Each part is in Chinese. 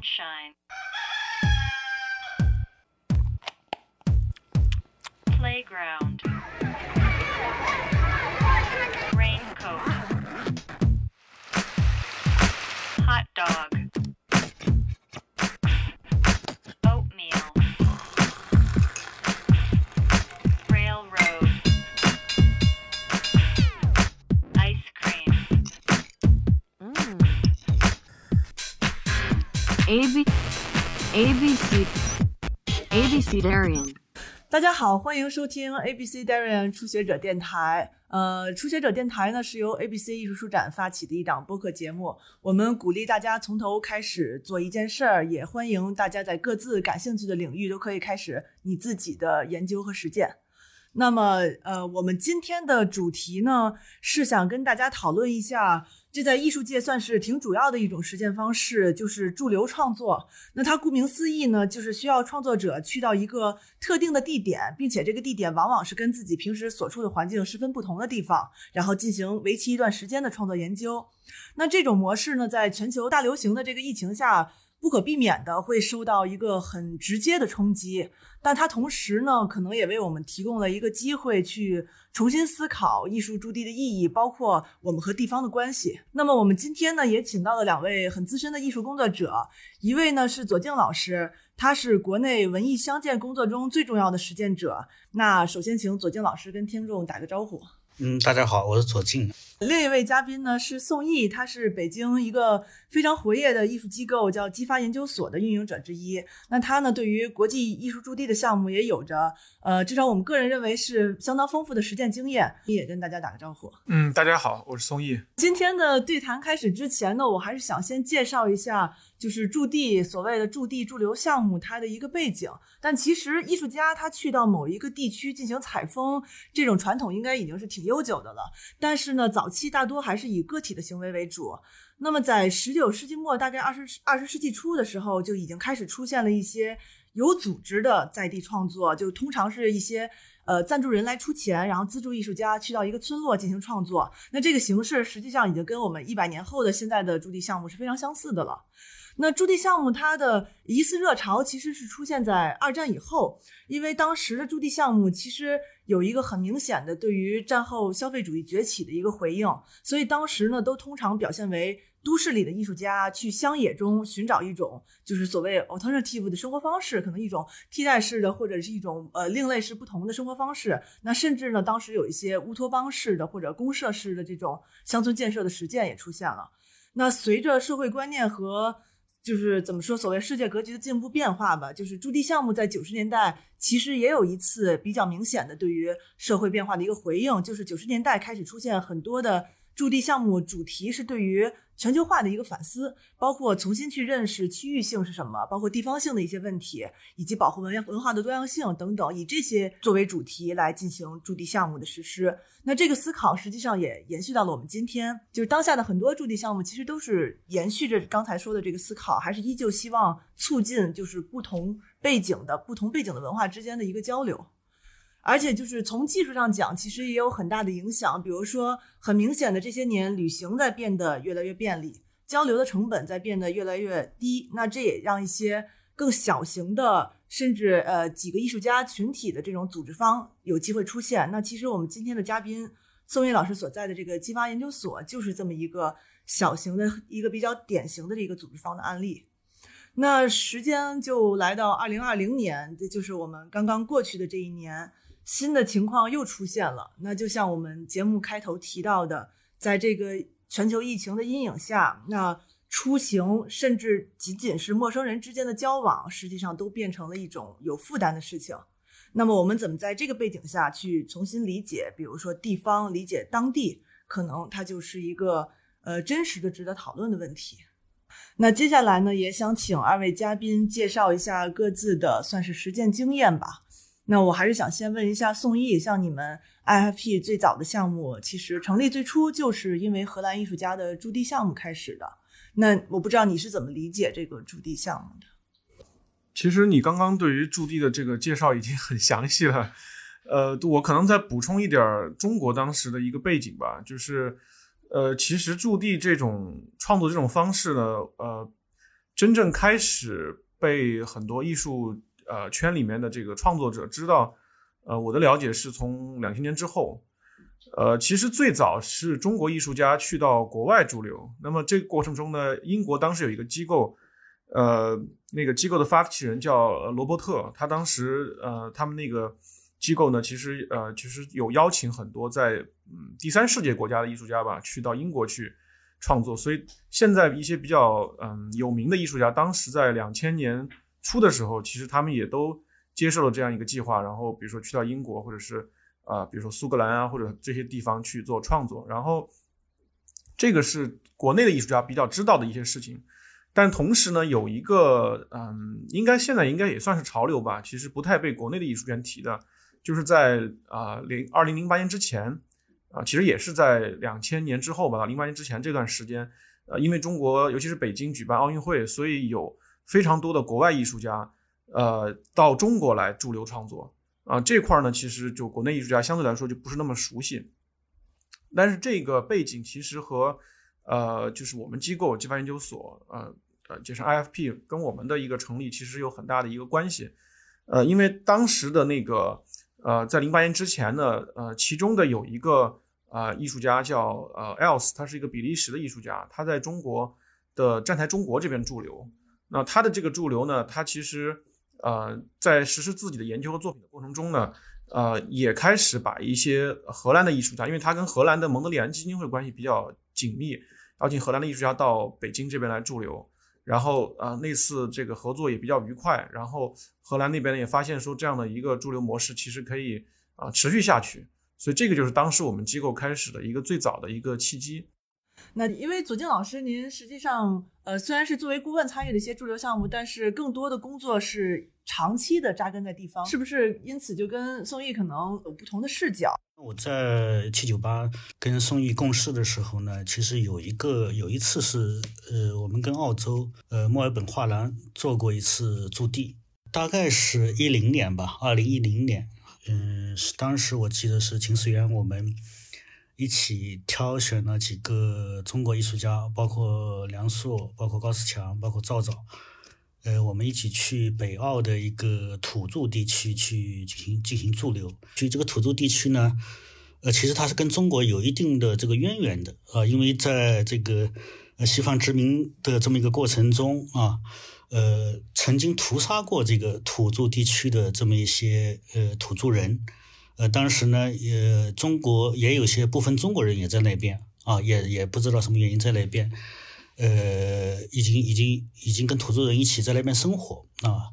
Sunshine. Playground. A B A B C A B C Darian. 大家好，欢迎收听 ABC Darian 初学者电台。呃，初学者电台呢是由 ABC 艺术书展发起的一档播客节目。我们鼓励大家从头开始做一件事儿，也欢迎大家在各自感兴趣的领域都可以开始你自己的研究和实践。那么，呃，我们今天的主题呢是想跟大家讨论一下，这在艺术界算是挺主要的一种实践方式，就是驻留创作。那它顾名思义呢，就是需要创作者去到一个特定的地点，并且这个地点往往是跟自己平时所处的环境十分不同的地方，然后进行为期一段时间的创作研究。那这种模式呢，在全球大流行的这个疫情下，不可避免的会受到一个很直接的冲击。但它同时呢，可能也为我们提供了一个机会，去重新思考艺术驻地的意义，包括我们和地方的关系。那么我们今天呢，也请到了两位很资深的艺术工作者，一位呢是左静老师，他是国内文艺相见工作中最重要的实践者。那首先请左静老师跟听众打个招呼。嗯，大家好，我是左静。另一位嘉宾呢是宋毅，他是北京一个非常活跃的艺术机构叫激发研究所的运营者之一。那他呢对于国际艺术驻地的项目也有着呃，至少我们个人认为是相当丰富的实践经验。也跟大家打个招呼。嗯，大家好，我是宋毅。今天的对谈开始之前呢，我还是想先介绍一下，就是驻地所谓的驻地驻留项目它的一个背景。但其实艺术家他去到某一个地区进行采风，这种传统应该已经是挺悠久的了。但是呢，早期大多还是以个体的行为为主。那么在十九世纪末，大概二十二十世纪初的时候，就已经开始出现了一些有组织的在地创作，就通常是一些呃赞助人来出钱，然后资助艺术家去到一个村落进行创作。那这个形式实际上已经跟我们一百年后的现在的驻地项目是非常相似的了。那驻地项目它的一次热潮其实是出现在二战以后，因为当时的驻地项目其实有一个很明显的对于战后消费主义崛起的一个回应，所以当时呢都通常表现为都市里的艺术家去乡野中寻找一种就是所谓 alternative 的生活方式，可能一种替代式的或者是一种呃另类式不同的生活方式。那甚至呢当时有一些乌托邦式的或者公社式的这种乡村建设的实践也出现了。那随着社会观念和就是怎么说，所谓世界格局的进步变化吧。就是驻地项目在九十年代其实也有一次比较明显的对于社会变化的一个回应，就是九十年代开始出现很多的驻地项目，主题是对于全球化的一个反思，包括重新去认识区域性是什么，包括地方性的一些问题，以及保护文文化的多样性等等，以这些作为主题来进行驻地项目的实施。那这个思考实际上也延续到了我们今天，就是当下的很多驻地项目，其实都是延续着刚才说的这个思考，还是依旧希望促进就是不同背景的不同背景的文化之间的一个交流。而且就是从技术上讲，其实也有很大的影响。比如说，很明显的这些年，旅行在变得越来越便利，交流的成本在变得越来越低。那这也让一些更小型的，甚至呃几个艺术家群体的这种组织方有机会出现。那其实我们今天的嘉宾宋毅老师所在的这个激发研究所，就是这么一个小型的一个比较典型的这个组织方的案例。那时间就来到二零二零年，这就是我们刚刚过去的这一年。新的情况又出现了，那就像我们节目开头提到的，在这个全球疫情的阴影下，那出行甚至仅仅是陌生人之间的交往，实际上都变成了一种有负担的事情。那么我们怎么在这个背景下去重新理解，比如说地方理解当地，可能它就是一个呃真实的值得讨论的问题。那接下来呢，也想请二位嘉宾介绍一下各自的算是实践经验吧。那我还是想先问一下宋毅，像你们 IFP 最早的项目，其实成立最初就是因为荷兰艺术家的驻地项目开始的。那我不知道你是怎么理解这个驻地项目的？其实你刚刚对于驻地的这个介绍已经很详细了，呃，我可能再补充一点中国当时的一个背景吧，就是，呃，其实驻地这种创作这种方式呢，呃。真正开始被很多艺术呃圈里面的这个创作者知道，呃，我的了解是从两千年之后。呃，其实最早是中国艺术家去到国外驻留。那么这个过程中呢，英国当时有一个机构，呃，那个机构的发起人叫罗伯特，他当时呃，他们那个机构呢，其实呃，其实有邀请很多在嗯第三世界国家的艺术家吧，去到英国去创作。所以现在一些比较嗯有名的艺术家，当时在两千年初的时候，其实他们也都接受了这样一个计划，然后比如说去到英国或者是。啊，比如说苏格兰啊，或者这些地方去做创作，然后这个是国内的艺术家比较知道的一些事情，但同时呢，有一个嗯，应该现在应该也算是潮流吧，其实不太被国内的艺术圈提的，就是在啊零二零零八年之前啊，其实也是在两千年之后吧，零八年之前这段时间，呃，因为中国尤其是北京举办奥运会，所以有非常多的国外艺术家呃到中国来驻留创作。啊，这块呢，其实就国内艺术家相对来说就不是那么熟悉，但是这个背景其实和，呃，就是我们机构激发研究所，呃呃，就是 IFP 跟我们的一个成立其实有很大的一个关系，呃，因为当时的那个，呃，在零八年之前呢，呃，其中的有一个呃艺术家叫呃 Else，他是一个比利时的艺术家，他在中国的站台中国这边驻留，那他的这个驻留呢，他其实。呃，在实施自己的研究和作品的过程中呢，呃，也开始把一些荷兰的艺术家，因为他跟荷兰的蒙德里安基金会关系比较紧密，邀请荷兰的艺术家到北京这边来驻留，然后呃，那次这个合作也比较愉快，然后荷兰那边也发现说这样的一个驻留模式其实可以啊持续下去，所以这个就是当时我们机构开始的一个最早的一个契机。那因为左静老师，您实际上呃虽然是作为顾问参与了一些驻留项目，但是更多的工作是长期的扎根在地方，是不是？因此就跟宋轶可能有不同的视角。我在七九八跟宋轶共事的时候呢，其实有一个有一次是呃我们跟澳洲呃墨尔本画廊做过一次驻地，大概是一零年吧，二零一零年，嗯，是当时我记得是秦思源我们。一起挑选了几个中国艺术家，包括梁硕，包括高思强，包括赵赵，呃，我们一起去北澳的一个土著地区去进行进行驻留。去这个土著地区呢，呃，其实它是跟中国有一定的这个渊源的啊，因为在这个呃西方殖民的这么一个过程中啊，呃，曾经屠杀过这个土著地区的这么一些呃土著人。呃，当时呢，也中国也有些部分中国人也在那边啊，也也不知道什么原因在那边，呃，已经已经已经跟土著人一起在那边生活啊。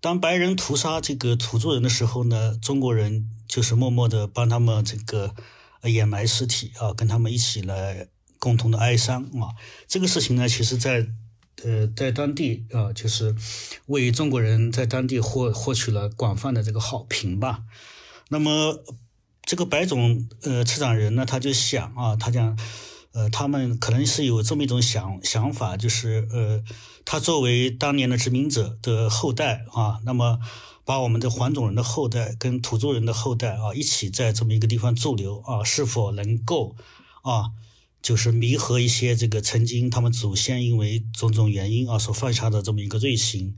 当白人屠杀这个土著人的时候呢，中国人就是默默的帮他们这个掩埋尸体啊，跟他们一起来共同的哀伤啊。这个事情呢，其实在呃在当地啊，就是为中国人在当地获获取了广泛的这个好评吧。那么，这个白种呃策展人呢，他就想啊，他讲，呃，他们可能是有这么一种想想法，就是呃，他作为当年的殖民者的后代啊，那么把我们的黄种人的后代跟土著人的后代啊，一起在这么一个地方驻留啊，是否能够啊，就是弥合一些这个曾经他们祖先因为种种原因啊所犯下的这么一个罪行，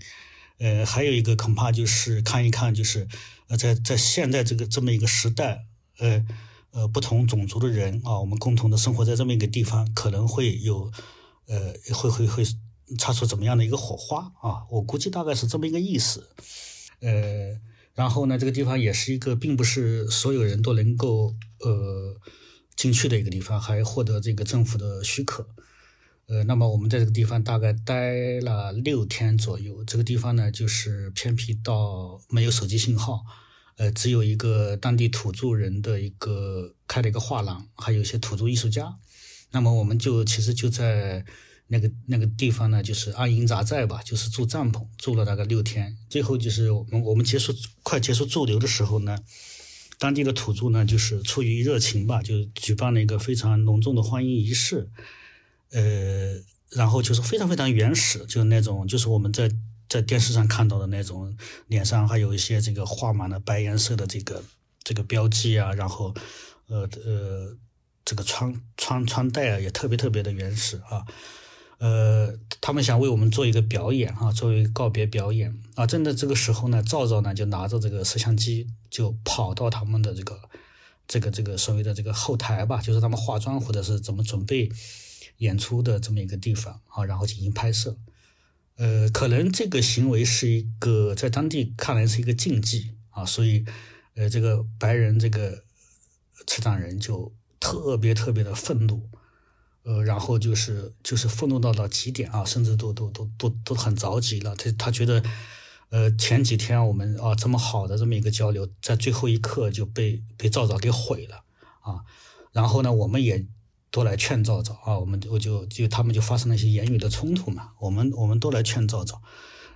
呃，还有一个恐怕就是看一看就是。在在现在这个这么一个时代，呃呃，不同种族的人啊，我们共同的生活在这么一个地方，可能会有，呃，会会会擦出怎么样的一个火花啊？我估计大概是这么一个意思。呃，然后呢，这个地方也是一个并不是所有人都能够呃进去的一个地方，还获得这个政府的许可。呃，那么我们在这个地方大概待了六天左右。这个地方呢，就是偏僻到没有手机信号，呃，只有一个当地土著人的一个开了一个画廊，还有一些土著艺术家。那么我们就其实就在那个那个地方呢，就是安营扎寨吧，就是住帐篷，住了大概六天。最后就是我们我们结束快结束驻留的时候呢，当地的土著呢，就是出于热情吧，就举办了一个非常隆重的欢迎仪式。呃，然后就是非常非常原始，就是那种，就是我们在在电视上看到的那种，脸上还有一些这个画满了白颜色的这个这个标记啊，然后，呃呃，这个穿穿穿戴啊也特别特别的原始啊，呃，他们想为我们做一个表演哈、作为告别表演啊。正在这个时候呢，赵赵呢就拿着这个摄像机就跑到他们的这个这个这个所谓的这个后台吧，就是他们化妆或者是怎么准备演出的这么一个地方啊，然后进行拍摄。呃，可能这个行为是一个在当地看来是一个禁忌啊，所以呃，这个白人这个持掌人就特别特别的愤怒，呃，然后就是就是愤怒到了极点啊，甚至都都都都都很着急了。他他觉得，呃，前几天我们啊这么好的这么一个交流，在最后一刻就被被赵赵给毁了啊。然后呢，我们也都来劝赵赵啊，我们我就就他们就发生了一些言语的冲突嘛，我们我们都来劝赵赵。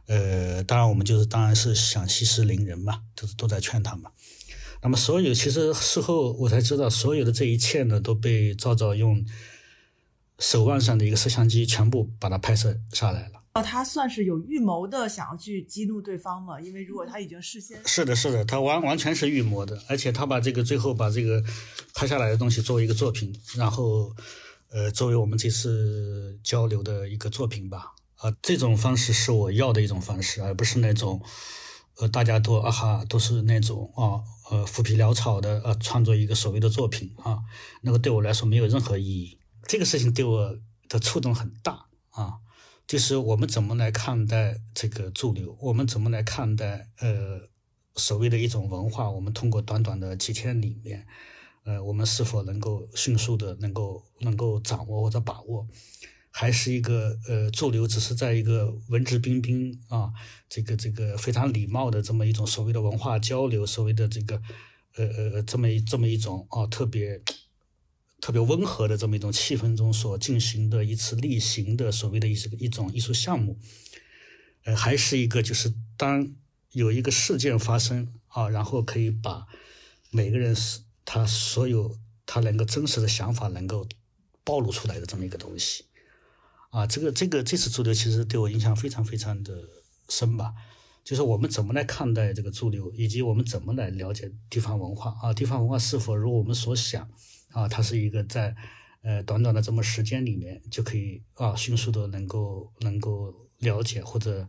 呃，当然我们就是当然是想息事宁人嘛，就是都在劝他嘛。那么所有其实事后我才知道，所有的这一切呢，都被赵赵用手腕上的一个摄像机全部把它拍摄下来了。哦，他算是有预谋的想要去激怒对方嘛？因为如果他已经事先是的，是的，他完完全是预谋的，而且他把这个最后把这个拍下来的东西作为一个作品，然后呃作为我们这次交流的一个作品吧。啊、这种方式是我要的一种方式，而不是那种呃大家都啊哈都是那种啊呃浮皮潦草的呃创作一个所谓的作品啊，那个对我来说没有任何意义。这个事情对我的触动很大啊。就是我们怎么来看待这个驻留？我们怎么来看待呃所谓的一种文化？我们通过短短的几天里面，呃，我们是否能够迅速的能够能够掌握或者把握？还是一个呃驻留只是在一个文质彬彬啊，这个这个非常礼貌的这么一种所谓的文化交流，所谓的这个呃呃这么一这么一种啊特别。特别温和的这么一种气氛中所进行的一次例行的所谓的一个一种艺术项目，呃，还是一个就是当有一个事件发生啊，然后可以把每个人是他所有他能够真实的想法能够暴露出来的这么一个东西啊，这个这个这次驻留其实对我印象非常非常的深吧。就是我们怎么来看待这个驻留，以及我们怎么来了解地方文化啊？地方文化是否如我们所想？啊，它是一个在呃短短的这么时间里面就可以啊迅速的能够能够了解或者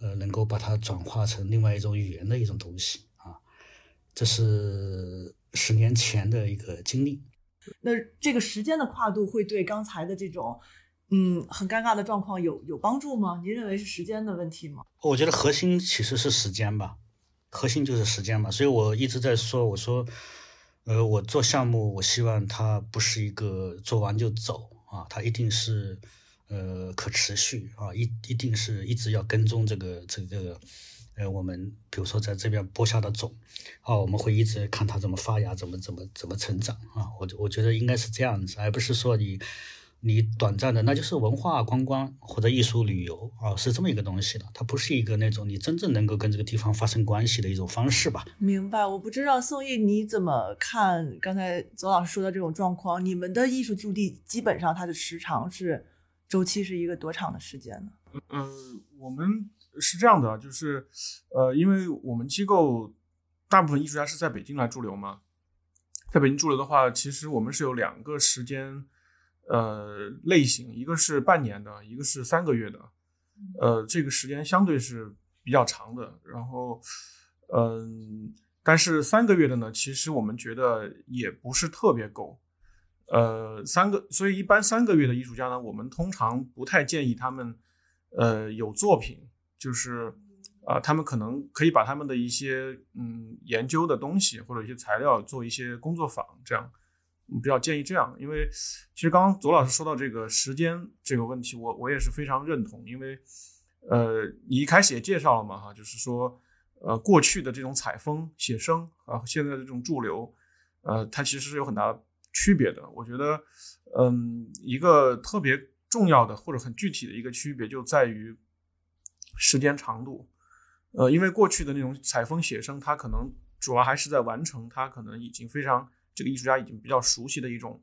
呃能够把它转化成另外一种语言的一种东西啊，这是十年前的一个经历。那这个时间的跨度会对刚才的这种嗯很尴尬的状况有有帮助吗？您认为是时间的问题吗？我觉得核心其实是时间吧，核心就是时间嘛，所以我一直在说，我说。呃，我做项目，我希望它不是一个做完就走啊，它一定是呃可持续啊，一一定是一直要跟踪这个这个呃我们比如说在这边播下的种啊，我们会一直看它怎么发芽，怎么怎么怎么成长啊，我我觉得应该是这样子，而不是说你。你短暂的，那就是文化观光或者艺术旅游啊，是这么一个东西的，它不是一个那种你真正能够跟这个地方发生关系的一种方式吧？明白。我不知道宋毅你怎么看刚才左老师说的这种状况？你们的艺术驻地基本上它的时长是周期是一个多长的时间呢？呃，我们是这样的，就是呃，因为我们机构大部分艺术家是在北京来驻留嘛，在北京驻留的话，其实我们是有两个时间。呃，类型一个是半年的，一个是三个月的，呃，这个时间相对是比较长的。然后，嗯，但是三个月的呢，其实我们觉得也不是特别够。呃，三个，所以一般三个月的艺术家呢，我们通常不太建议他们，呃，有作品，就是啊，他们可能可以把他们的一些嗯研究的东西或者一些材料做一些工作坊，这样。比较建议这样，因为其实刚刚左老师说到这个时间这个问题，我我也是非常认同。因为呃，你一开始也介绍了嘛，哈，就是说呃，过去的这种采风写生啊，现在的这种驻留，呃，它其实是有很大区别的。我觉得，嗯，一个特别重要的或者很具体的一个区别就在于时间长度。呃，因为过去的那种采风写生，它可能主要还是在完成，它可能已经非常。这个艺术家已经比较熟悉的一种，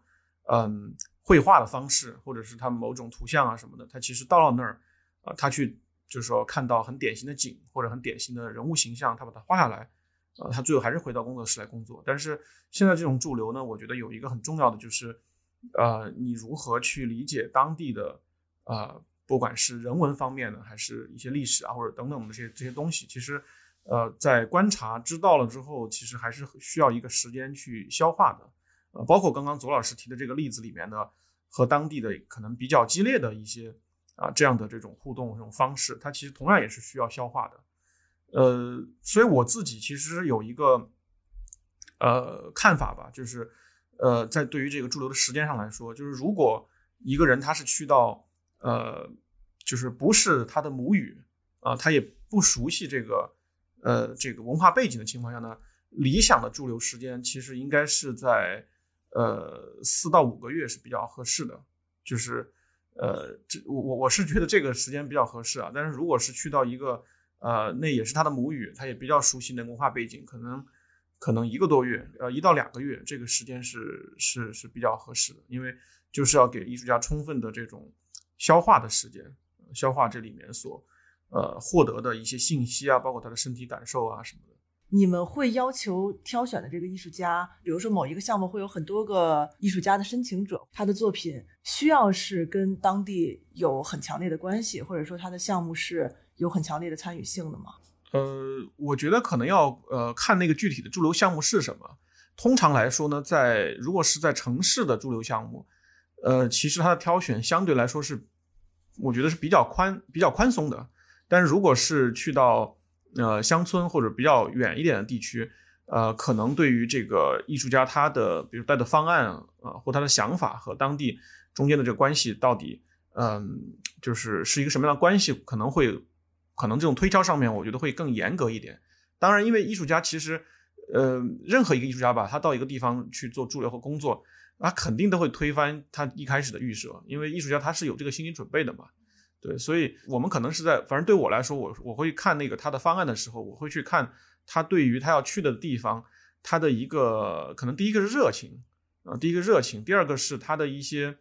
嗯，绘画的方式，或者是他某种图像啊什么的，他其实到了那儿，啊，他去就是说看到很典型的景或者很典型的人物形象，他把它画下来，呃，他最后还是回到工作室来工作。但是现在这种驻留呢，我觉得有一个很重要的就是，呃，你如何去理解当地的呃，不管是人文方面的，还是一些历史啊，或者等等的这些这些东西，其实呃，在观察知道了之后，其实还是需要一个时间去消化的。呃，包括刚刚左老师提的这个例子里面的和当地的可能比较激烈的一些啊这样的这种互动这种方式，它其实同样也是需要消化的。呃，所以我自己其实有一个呃看法吧，就是呃，在对于这个驻留的时间上来说，就是如果一个人他是去到呃，就是不是他的母语啊，他也不熟悉这个呃这个文化背景的情况下呢，理想的驻留时间其实应该是在呃四到五个月是比较合适的，就是呃这我我我是觉得这个时间比较合适啊，但是如果是去到一个呃，那也是他的母语，他也比较熟悉的文化背景，可能可能一个多月，呃，一到两个月，这个时间是是是比较合适的，因为就是要给艺术家充分的这种消化的时间，消化这里面所呃获得的一些信息啊，包括他的身体感受啊什么的。你们会要求挑选的这个艺术家，比如说某一个项目会有很多个艺术家的申请者，他的作品需要是跟当地有很强烈的关系，或者说他的项目是。有很强烈的参与性的吗？呃，我觉得可能要呃看那个具体的驻留项目是什么。通常来说呢，在如果是在城市的驻留项目，呃，其实它的挑选相对来说是，我觉得是比较宽、比较宽松的。但是如果是去到呃乡村或者比较远一点的地区，呃，可能对于这个艺术家他的比如带的方案啊，或他的想法和当地中间的这个关系到底，嗯，就是是一个什么样的关系，可能会。可能这种推敲上面，我觉得会更严格一点。当然，因为艺术家其实，呃，任何一个艺术家吧，他到一个地方去做驻留和工作，他肯定都会推翻他一开始的预设，因为艺术家他是有这个心理准备的嘛。对，所以我们可能是在，反正对我来说，我我会看那个他的方案的时候，我会去看他对于他要去的地方，他的一个可能第一个是热情啊，第一个热情，第二个是他的一些，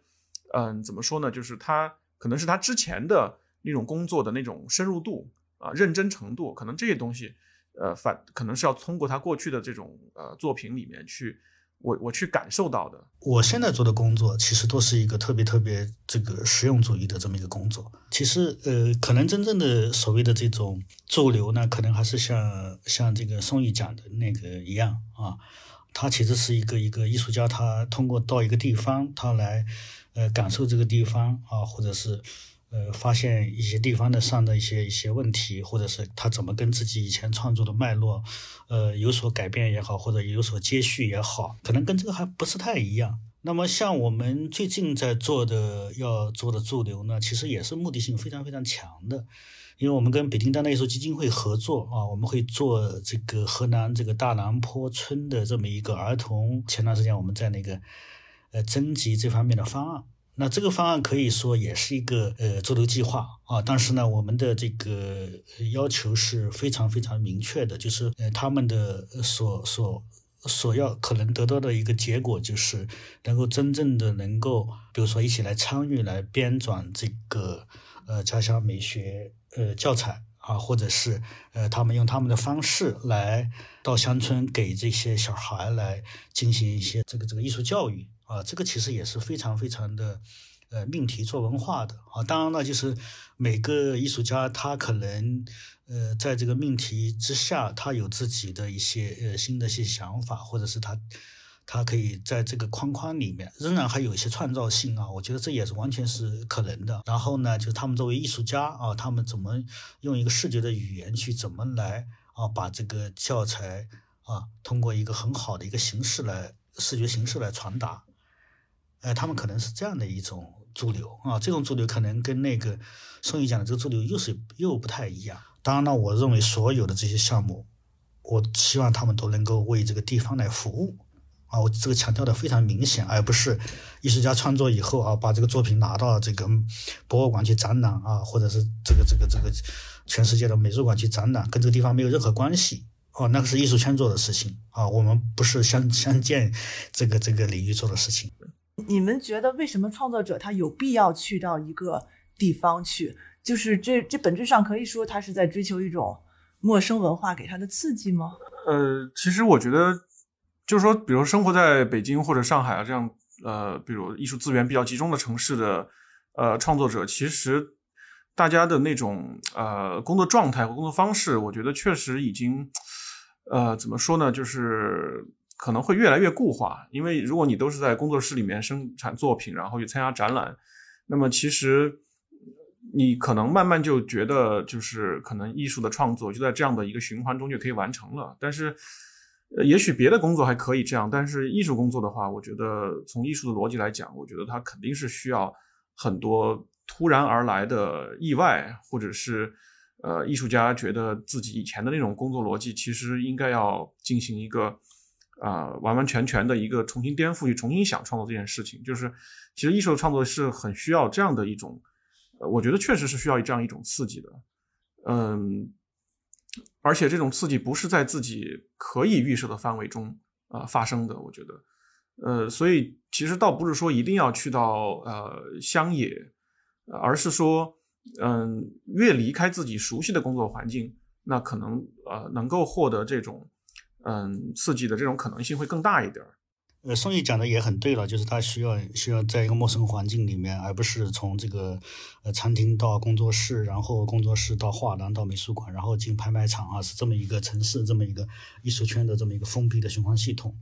嗯，怎么说呢？就是他可能是他之前的。那种工作的那种深入度啊，认真程度，可能这些东西，呃，反可能是要通过他过去的这种呃作品里面去，我我去感受到的。我现在做的工作其实都是一个特别特别这个实用主义的这么一个工作。其实呃，可能真正的所谓的这种驻留呢，可能还是像像这个宋轶讲的那个一样啊，他其实是一个一个艺术家，他通过到一个地方，他来呃感受这个地方啊，或者是。呃，发现一些地方的上的一些一些问题，或者是他怎么跟自己以前创作的脉络，呃，有所改变也好，或者有所接续也好，可能跟这个还不是太一样。那么，像我们最近在做的要做的驻留呢，其实也是目的性非常非常强的，因为我们跟北京当代艺术基金会合作啊，我们会做这个河南这个大南坡村的这么一个儿童。前段时间我们在那个呃征集这方面的方案。那这个方案可以说也是一个呃驻留计划啊，但是呢，我们的这个要求是非常非常明确的，就是呃他们的所所所要可能得到的一个结果，就是能够真正的能够，比如说一起来参与来编纂这个呃家乡美学呃教材啊，或者是呃他们用他们的方式来到乡村给这些小孩来进行一些这个这个艺术教育。啊，这个其实也是非常非常的，呃，命题做文化的啊。当然了，就是每个艺术家他可能，呃，在这个命题之下，他有自己的一些呃新的一些想法，或者是他他可以在这个框框里面仍然还有一些创造性啊。我觉得这也是完全是可能的。然后呢，就是他们作为艺术家啊，他们怎么用一个视觉的语言去怎么来啊，把这个教材啊，通过一个很好的一个形式来视觉形式来传达。呃，他们可能是这样的一种驻留啊，这种驻留可能跟那个宋毅讲的这个驻留又是又不太一样。当然了，我认为所有的这些项目，我希望他们都能够为这个地方来服务啊，我这个强调的非常明显，而不是艺术家创作以后啊，把这个作品拿到这个博物馆去展览啊，或者是这个这个这个全世界的美术馆去展览，跟这个地方没有任何关系哦，那个是艺术圈做的事情啊，我们不是相相见这个这个领域做的事情。你们觉得为什么创作者他有必要去到一个地方去？就是这这本质上可以说他是在追求一种陌生文化给他的刺激吗？呃，其实我觉得，就是说，比如生活在北京或者上海啊这样，呃，比如艺术资源比较集中的城市的呃创作者，其实大家的那种呃工作状态和工作方式，我觉得确实已经呃怎么说呢，就是可能会越来越固化。因为如果你都是在工作室里面生产作品，然后去参加展览，那么其实你可能慢慢就觉得，就是可能艺术的创作就在这样的一个循环中就可以完成了。但是，也许别的工作还可以这样，但是艺术工作的话，我觉得从艺术的逻辑来讲，我觉得它肯定是需要很多突然而来的意外，或者是呃，艺术家觉得自己以前的那种工作逻辑，其实应该要进行一个啊、完完全全的一个重新颠覆，去重新想创作这件事情。就是其实艺术创作是很需要这样的一种。呃，我觉得确实是需要这样一种刺激的，嗯，而且这种刺激不是在自己可以预设的范围中啊、呃发生的，我觉得，呃，所以其实倒不是说一定要去到呃乡野，而是说，嗯，越离开自己熟悉的工作环境，那可能呃能够获得这种嗯刺激的这种可能性会更大一点。呃，宋毅讲的也很对了，就是他需要需要在一个陌生环境里面，而不是从这个呃餐厅到工作室，然后工作室到画廊到美术馆，然后进拍卖场啊，是这么一个城市这么一个艺术圈的这么一个封闭的循环系统。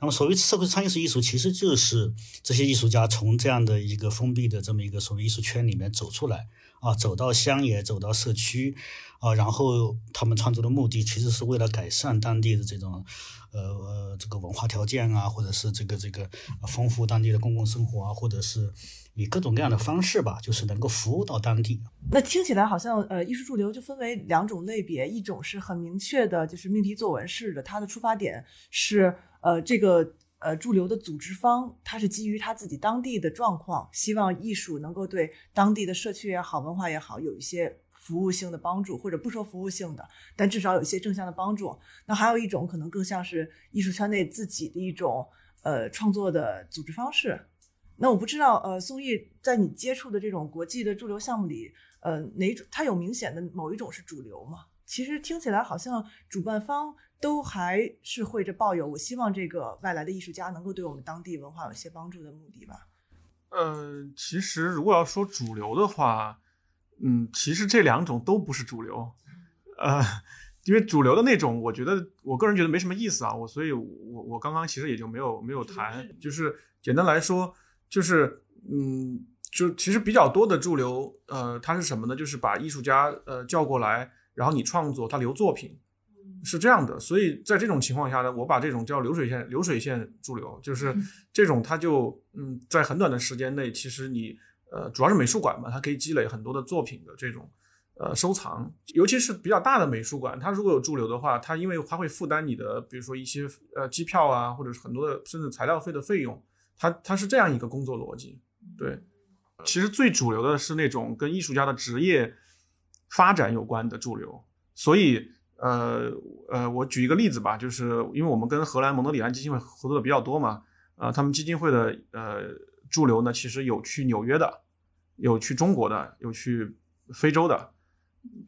那么，所谓社会参与式艺术，其实就是这些艺术家从这样的一个封闭的这么一个所谓艺术圈里面走出来啊，走到乡野，走到社区啊，然后他们创作的目的其实是为了改善当地的这种呃呃这个文化条件啊，或者是这个这个丰富当地的公共生活啊，或者是以各种各样的方式吧，就是能够服务到当地。那听起来好像呃，艺术驻留就分为两种类别，一种是很明确的，就是命题作文式的，它的出发点是呃这个呃驻留的组织方，他是基于他自己当地的状况，希望艺术能够对当地的社区也好、文化也好有一些服务性的帮助，或者不说服务性的，但至少有一些正向的帮助。那还有一种可能更像是艺术圈内自己的一种呃创作的组织方式。那我不知道，呃，宋毅在你接触的这种国际的驻留项目里，呃，哪种它有明显的某一种是主流吗？其实听起来好像主办方都还是会着抱有我希望这个外来的艺术家能够对我们当地文化有些帮助的目的吧。呃，其实如果要说主流的话，嗯，其实这两种都不是主流，呃，因为主流的那种，我觉得我个人觉得没什么意思啊，我所以我，我刚刚其实也就没有没有谈，就是简单来说，就是嗯，就其实比较多的驻留，呃，它是什么呢？就是把艺术家呃叫过来，然后你创作，他留作品，是这样的。所以在这种情况下呢，我把这种叫流水线流水线驻留，就是这种它就嗯，在很短的时间内，其实你呃主要是美术馆嘛，它可以积累很多的作品的这种。呃，收藏，尤其是比较大的美术馆，它如果有驻留的话，它因为它会负担你的，比如说一些呃机票啊，或者是很多的甚至材料费的费用，它它是这样一个工作逻辑。对，其实最主流的是那种跟艺术家的职业发展有关的驻留，所以呃呃，我举一个例子吧，就是因为我们跟荷兰蒙德里安基金会合作的比较多嘛，啊、他们基金会的呃驻留呢，其实有去纽约的，有去中国的，有去非洲的。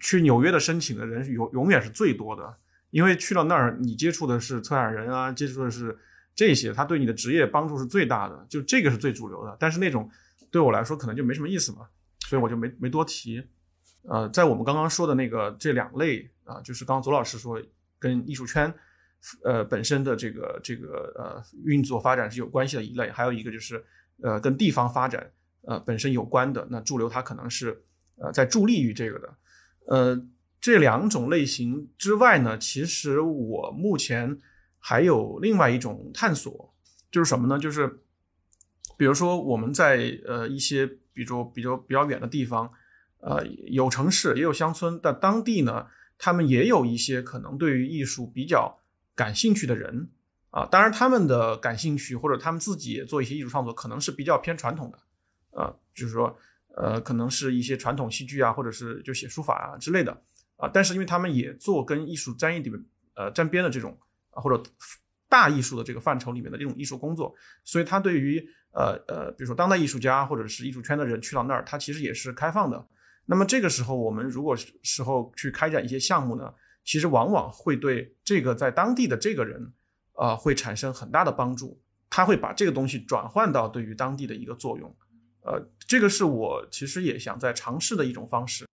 去纽约的申请的人永永远是最多的，因为去到那儿，你接触的是策展人啊，接触的是这些，他对你的职业帮助是最大的，就这个是最主流的。但是那种对我来说可能就没什么意思嘛，所以我就没没多提。呃，在我们刚刚说的那个这两类啊、就是刚左老师说跟艺术圈呃本身的这个这个呃运作发展是有关系的一类，还有一个就是呃跟地方发展呃本身有关的，那驻留它可能是呃在助力于这个的。呃，这两种类型之外呢，其实我目前还有另外一种探索，就是什么呢？就是比如说我们在呃一些，比如比较比较远的地方，呃，有城市也有乡村，但当地呢，他们也有一些可能对于艺术比较感兴趣的人啊。当然，他们的感兴趣或者他们自己也做一些艺术创作，可能是比较偏传统的，啊，就是说。呃，可能是一些传统戏剧啊，或者是就写书法啊之类的啊，但是因为他们也做跟艺术沾一点呃沾边的这种啊，或者大艺术的这个范畴里面的这种艺术工作，所以他对于呃呃，比如说当代艺术家或者是艺术圈的人去到那儿，他其实也是开放的。那么这个时候，我们如果时候去开展一些项目呢，其实往往会对这个在当地的这个人啊、会产生很大的帮助，他会把这个东西转换到对于当地的一个作用。呃，这个是我其实也想在尝试的一种方式。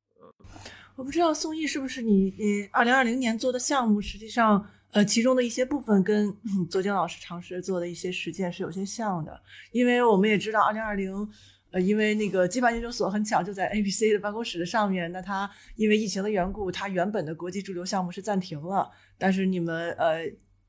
我不知道宋毅是不是你你二零二零年做的项目，实际上呃其中的一些部分跟嗯左京老师尝试做的一些实践是有些像的，因为我们也知道二零二零。呃，因为那个基盘研究所很巧就在 ABC 的办公室的上面，那它因为疫情的缘故，它原本的国际驻留项目是暂停了。但是你们呃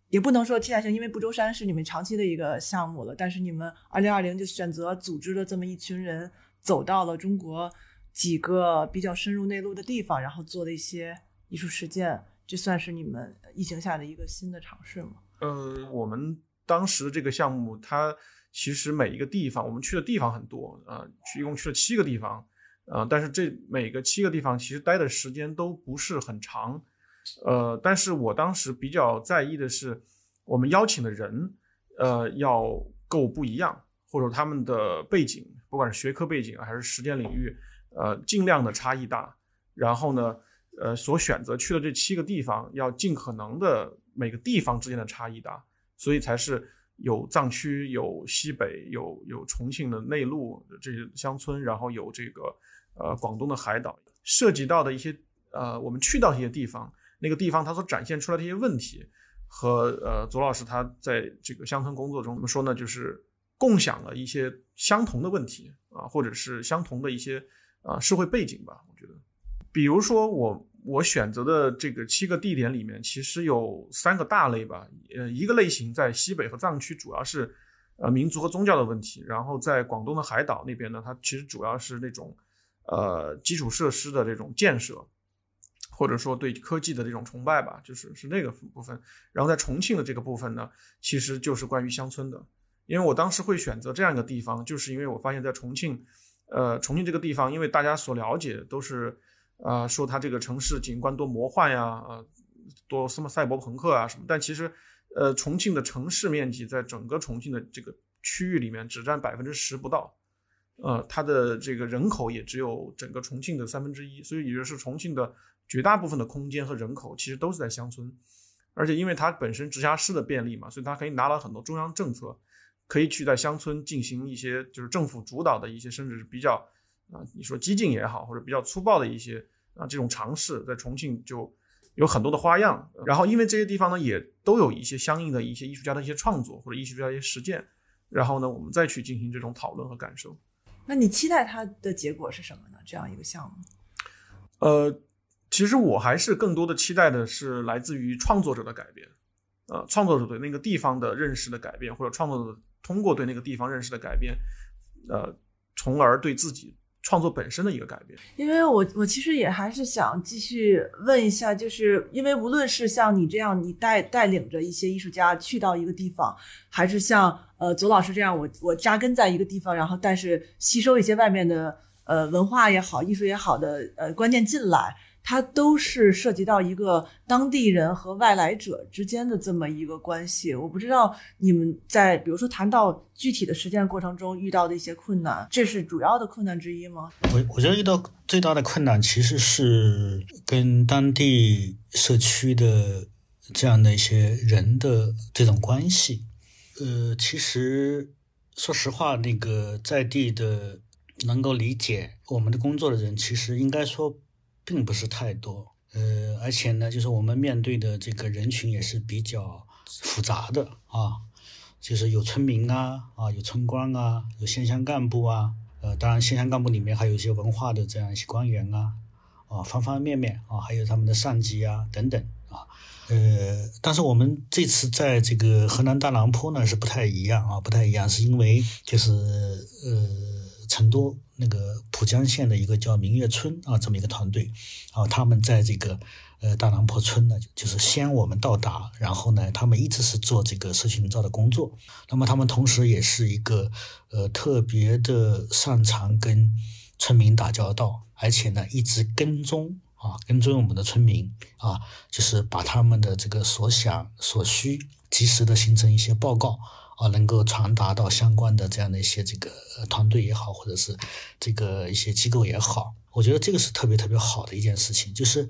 也不能说替代性，因为不周山是你们长期的一个项目了。但是你们二零二零就选择组织了这么一群人，走到了中国几个比较深入内陆的地方，然后做了一些艺术实践。这算是你们疫情下的一个新的尝试吗？呃，我们当时这个项目它。其实每一个地方，我们去的地方很多啊，去一共去了七个地方，呃，但是这每个七个地方其实待的时间都不是很长，呃，但是我当时比较在意的是，我们邀请的人，呃，要够不一样，或者他们的背景，不管是学科背景还是实践领域，呃，尽量的差异大，然后呢，呃，所选择去的这七个地方要尽可能的每个地方之间的差异大，所以才是。有藏区，有西北，有有重庆的内陆这些乡村，然后有这个呃广东的海岛，涉及到的一些呃我们去到一些地方，那个地方它所展现出来的一些问题，和呃左老师他在这个乡村工作中怎么说呢？就是共享了一些相同的问题啊，或者是相同的一些啊社会背景吧。我觉得，比如说我。我选择的这个七个地点里面，其实有三个大类吧。呃，一个类型在西北和藏区，主要是呃民族和宗教的问题；然后在广东的海岛那边呢，它其实主要是那种呃基础设施的这种建设，或者说对科技的这种崇拜吧，就是是那个部分。然后在重庆的这个部分呢，其实就是关于乡村的。因为我当时会选择这样一个地方，就是因为我发现，在重庆，呃，重庆这个地方，因为大家所了解都是。啊，说它这个城市景观多魔幻呀，啊，多什么赛博朋克啊什么？但其实，呃，重庆的城市面积在整个重庆的这个区域里面只占百分之十不到，呃，它的这个人口也只有整个重庆的三分之一，所以也就是重庆的绝大部分的空间和人口其实都是在乡村，而且因为它本身直辖市的便利嘛，所以它可以拿到很多中央政策，可以去在乡村进行一些就是政府主导的一些，甚至是比较。啊，你说激进也好，或者比较粗暴的一些啊，这种尝试在重庆就有很多的花样。然后，因为这些地方呢，也都有一些相应的一些艺术家的一些创作或者艺术家的一些实践。然后呢，我们再去进行这种讨论和感受。那你期待它的结果是什么呢？这样一个项目？呃，其实我还是更多的期待的是来自于创作者的改变，呃，创作者对那个地方的认识的改变，或者创作者通过对那个地方认识的改变，呃，从而对自己。创作本身的一个改变，因为我我其实也还是想继续问一下，就是因为无论是像你这样，你带带领着一些艺术家去到一个地方，还是像呃左老师这样，我我扎根在一个地方，然后但是吸收一些外面的呃文化也好，艺术也好的呃观念进来。它都是涉及到一个当地人和外来者之间的这么一个关系。我不知道你们在比如说谈到具体的实践过程中遇到的一些困难，这是主要的困难之一吗？我我觉得遇到最大的困难其实是跟当地社区的这样的一些人的这种关系。呃，其实说实话，那个在地的能够理解我们的工作的人，其实应该说。并不是太多，呃，而且呢，就是我们面对的这个人群也是比较复杂的啊，就是有村民啊，啊，有村官啊，有县乡干部啊，呃，当然县乡干部里面还有一些文化的这样一些官员啊，啊，方方面面啊，还有他们的上级啊等等啊，呃，但是我们这次在这个河南大郎坡呢是不太一样啊，不太一样，是因为就是呃。成都那个蒲江县的一个叫明月村啊，这么一个团队，啊，他们在这个呃大南坡村呢，就是先我们到达，然后呢，他们一直是做这个社区营造的工作。那么他们同时也是一个呃特别的擅长跟村民打交道，而且呢一直跟踪啊，跟踪我们的村民啊，就是把他们的这个所想所需及时的形成一些报告。啊，能够传达到相关的这样的一些这个团队也好，或者是这个一些机构也好，我觉得这个是特别特别好的一件事情。就是，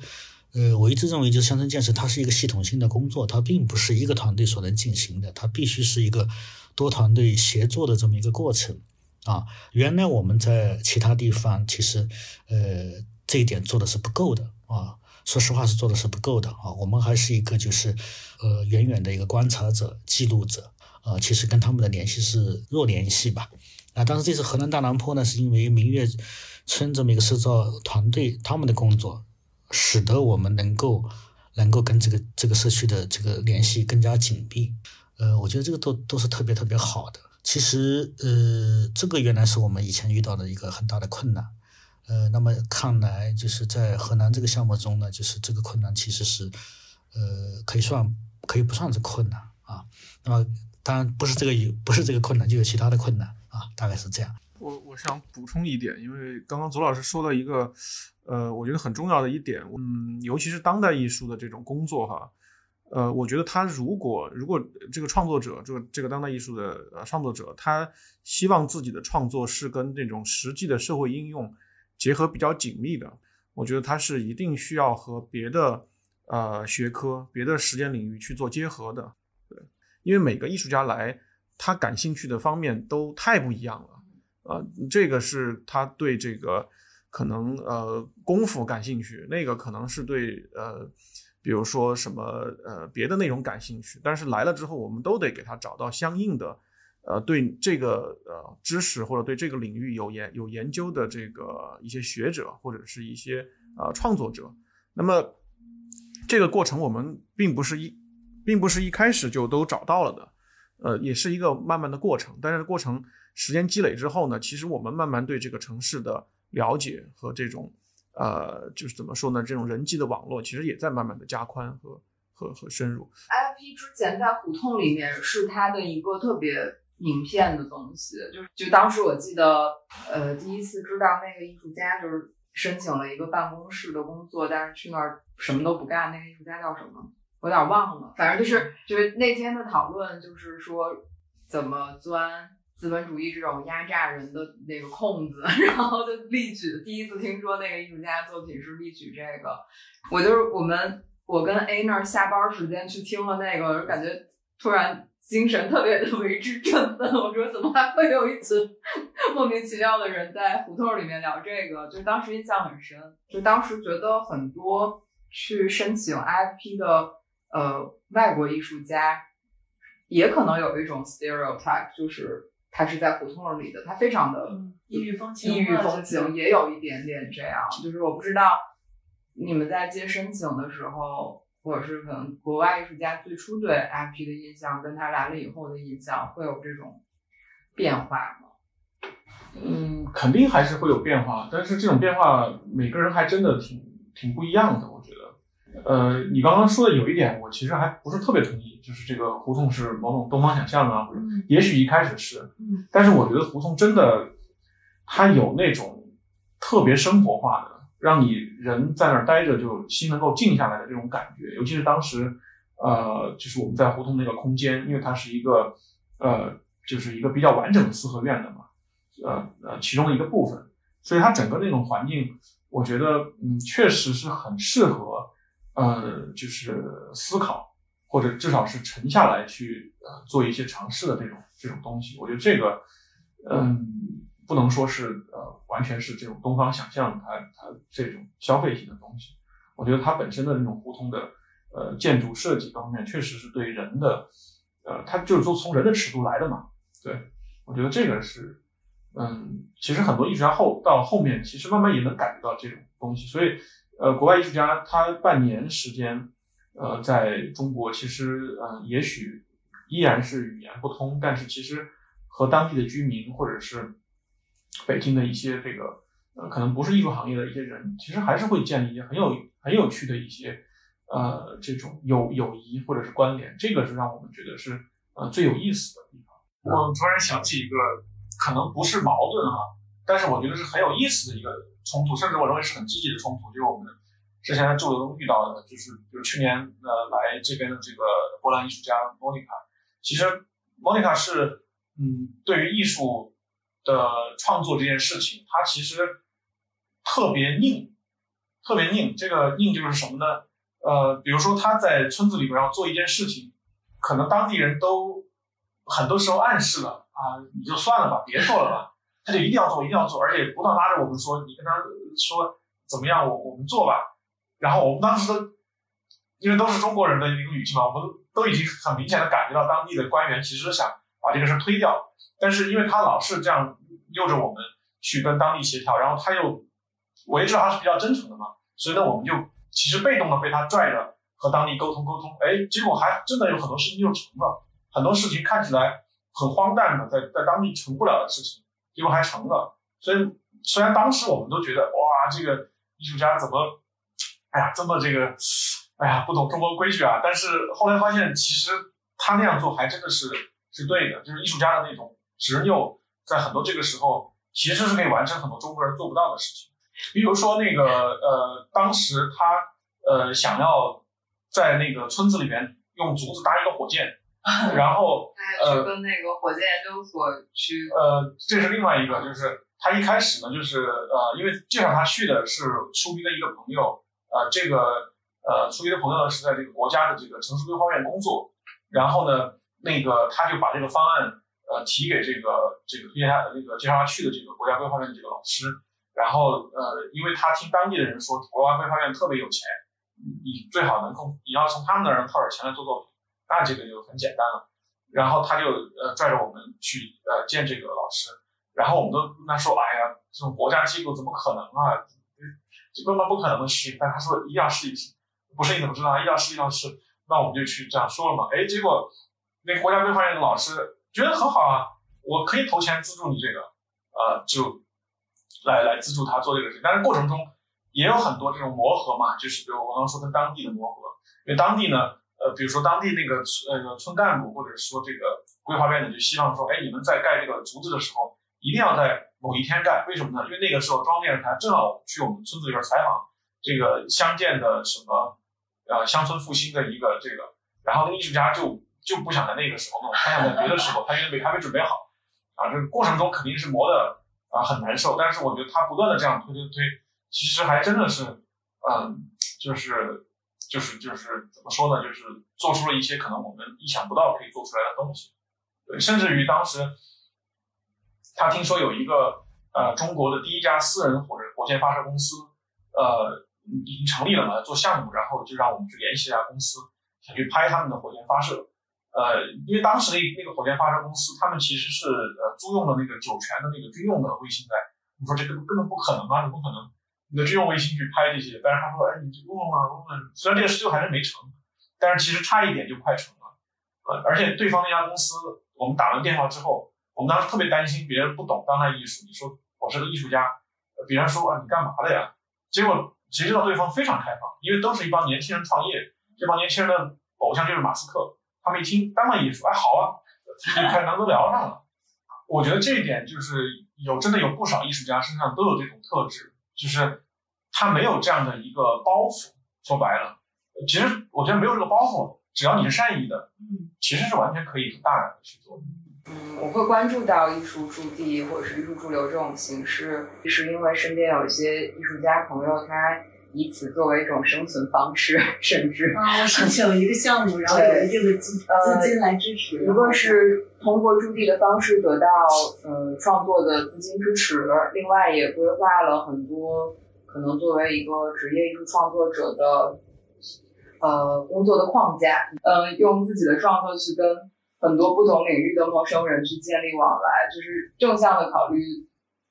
呃，我一直认为，就是乡村建设它是一个系统性的工作，它并不是一个团队所能进行的，它必须是一个多团队协作的这么一个过程。啊。原来我们在其他地方其实呃这一点做的是不够的啊。说实话是做的是不够的啊，我们还是一个就是，呃，远远的一个观察者、记录者，呃，其实跟他们的联系是弱联系吧。啊，但是这次河南大南坡呢，是因为明月村这么一个社造团队他们的工作，使得我们能够能够跟这个这个社区的这个联系更加紧密。呃，我觉得这个都都是特别特别好的。其实，呃，这个原来是我们以前遇到的一个很大的困难。呃，那么看来就是在河南这个项目中呢，就是这个困难其实是，呃，可以算可以不算是困难啊。那么当然不是这个有不是这个困难，就有其他的困难啊，大概是这样。我我想补充一点，因为刚刚左老师说了一个，呃，我觉得很重要的一点，嗯，尤其是当代艺术的这种工作哈，呃，我觉得他如果如果这个创作者，这个这个当代艺术的呃创作者，他希望自己的创作是跟这种实际的社会应用。结合比较紧密的，我觉得他是一定需要和别的呃学科、别的实践领域去做结合的。因为每个艺术家来，他感兴趣的方面都太不一样了。呃，这个是他对这个可能呃功夫感兴趣，那个可能是对呃比如说什么呃别的内容感兴趣。但是来了之后，我们都得给他找到相应的。呃，对这个呃知识或者对这个领域有研有研究的这个一些学者或者是一些呃创作者，那么这个过程我们并不是一并不是一开始就都找到了的，呃，也是一个慢慢的过程。但是过程时间积累之后呢，其实我们慢慢对这个城市的了解和这种呃就是怎么说呢，这种人际的网络其实也在慢慢的加宽和和和深入。IFP 之前在胡同里面是它的一个特别。名片的东西，就是就当时我记得，呃，第一次知道那个艺术家就是申请了一个办公室的工作，但是去那儿什么都不干。那个艺术家叫什么？有点忘了。反正就是就是那天的讨论，就是说怎么钻资本主义这种压榨人的那个空子，然后就例举。第一次听说那个艺术家作品是例举这个，我就是我们我跟 A 那儿下班时间去听了那个，感觉突然。精神特别的为之振奋，我说怎么还会有一群 莫名其妙的人在胡同里面聊这个？就当时印象很深，就当时觉得很多去申请 IFP 的呃外国艺术家，也可能有一种 stereotype，就是他是在胡同里的，他非常的异域风情，异域风情也有一点点这样。就是我不知道你们在接申请的时候。或者是可能国外艺术家最初对 IP 的印象，跟他来了以后的印象会有这种变化吗？嗯，肯定还是会有变化，但是这种变化每个人还真的挺挺不一样的。我觉得，呃，你刚刚说的有一点，我其实还不是特别同意，就是这个胡同是某种东方想象啊，或者也许一开始是，但是我觉得胡同真的它有那种特别生活化的。让你人在那儿待着就心能够静下来的这种感觉，尤其是当时，呃，就是我们在胡同那个空间，因为它是一个，呃，就是一个比较完整的四合院的嘛，呃呃，其中的一个部分，所以它整个那种环境，我觉得，嗯，确实是很适合，呃，就是思考或者至少是沉下来去呃做一些尝试的这种这种东西。我觉得这个，嗯。不能说是呃，完全是这种东方想象，它它这种消费型的东西。我觉得它本身的那种胡同的呃建筑设计方面，确实是对人的呃，它就是说从人的尺度来的嘛。对，我觉得这个是嗯，其实很多艺术家后到后面，其实慢慢也能感觉到这种东西。所以呃，国外艺术家他半年时间呃，在中国其实呃，也许依然是语言不通，但是其实和当地的居民或者是北京的一些这个呃，可能不是艺术行业的一些人，其实还是会建立一些很有很有趣的一些呃这种友友谊或者是关联，这个是让我们觉得是呃最有意思的地方。我突然想起一个可能不是矛盾哈，但是我觉得是很有意思的一个冲突，甚至我认为是很积极的冲突，就是我们之前在驻留中遇到的，就是比如去年呃来这边的这个波兰艺术家莫妮卡，其实莫妮卡是嗯对于艺术。的创作这件事情，它其实特别拧，特别拧。这个拧就是什么呢？呃，比如说他在村子里边要做一件事情，可能当地人都很多时候暗示了啊，你就算了吧，别做了吧。他就一定要做，一定要做，而且不断拉着我们说，你跟他说怎么样，我我们做吧。然后我们当时都，因为都是中国人的一个语气嘛，我们都都已经很明显的感觉到当地的官员其实想把这个事推掉，但是因为他老是这样诱着我们去跟当地协调，然后他又，我也知道他是比较真诚的嘛，所以呢，我们就其实被动的被他拽着和当地沟通沟通，哎，结果还真的有很多事情就成了，很多事情看起来很荒诞的，在在当地成不了的事情，结果还成了。所以虽然当时我们都觉得哇，这个艺术家怎么，哎呀，这么这个，哎呀，不懂中国规矩啊，但是后来发现，其实他那样做还真的是是对的，就是艺术家的那种执拗，在很多这个时候其实是可以完成很多中国人做不到的事情。比如说那个呃，当时他呃想要在那个村子里面用竹子搭一个火箭，然后他还去跟那个火箭研究所去，呃，这是另外一个，就是他一开始呢，就是呃，因为介绍他去的是舒逼的一个朋友，呃，这个呃，舒逼的朋友呢是在这个国家的这个城市规划院工作，然后呢，那个他就把这个方案呃提给这个这个推荐他那个介绍他去的这个国家规划院的这个老师，然后呃，因为他听当地的人说国家规划院特别有钱，你最好能从你要从他们那儿套点钱来做作品，那这个就很简单了。然后他就呃拽着我们去呃见这个老师，然后我们都跟他说，哎呀，这种国家机构怎么可能啊？这根本不可能的事情。但他说一定要试一试，不是你怎么知道？一定要试，一定要试。那我们就去这样说了嘛。哎，结果那国家规划院的老师觉得很好啊，我可以投钱资助你这个，呃，就来来资助他做这个事情。但是过程中也有很多这种磨合嘛，就是比如我刚刚说跟当地的磨合，因为当地呢。呃，比如说当地那个村呃村干部，或者说这个规划院的，就希望说，哎，你们在盖这个竹子的时候，一定要在某一天盖，为什么呢？因为那个时候中央电视台正好去我们村子里边采访这个乡建的什么，呃，乡村复兴的一个这个，然后那艺术家就就不想在那个时候弄，他想在别的时候，他因为还没准备好，啊，这个过程中肯定是磨的啊很难受，但是我觉得他不断的这样推推推，其实还真的是，嗯，就是。就是就是怎么说呢？就是做出了一些可能我们意想不到可以做出来的东西，对，甚至于当时他听说有一个呃中国的第一家私人火火箭发射公司，呃已经成立了嘛，做项目，然后就让我们去联系一下公司，想去拍他们的火箭发射，呃，因为当时那那个火箭发射公司他们其实是呃租用了那个酒泉的那个军用的卫星在，我说这个根本不可能啊，怎么可能？你的军用卫星去拍这些，但是他说，哎，你这用啊，问问。虽然这个事最后还是没成，但是其实差一点就快成了。呃，而且对方那家公司，我们打完电话之后，我们当时特别担心别人不懂当代艺术。你说我是个艺术家，别人说啊，你干嘛的呀？结果谁知道对方非常开放，因为都是一帮年轻人创业，这帮年轻人的偶像就是马斯克。他们一听当代艺术，哎，好啊，就开始能都聊上了。我觉得这一点就是有真的有不少艺术家身上都有这种特质。就是他没有这样的一个包袱，说白了，其实我觉得没有这个包袱，只要你是善意的，嗯，其实是完全可以大胆的去做的。嗯，我会关注到艺术驻地或者是艺术驻留这种形式，是因为身边有一些艺术家朋友，他以此作为一种生存方式，甚至啊，我申请了一个项目，然后有一定的资资金来支持。一个是通过驻地的方式得到呃创作的资金支持，另外也规划了很多可能作为一个职业艺术创作者的呃工作的框架，嗯，用自己的创作去跟很多不同领域的陌生人去建立往来，就是正向的考虑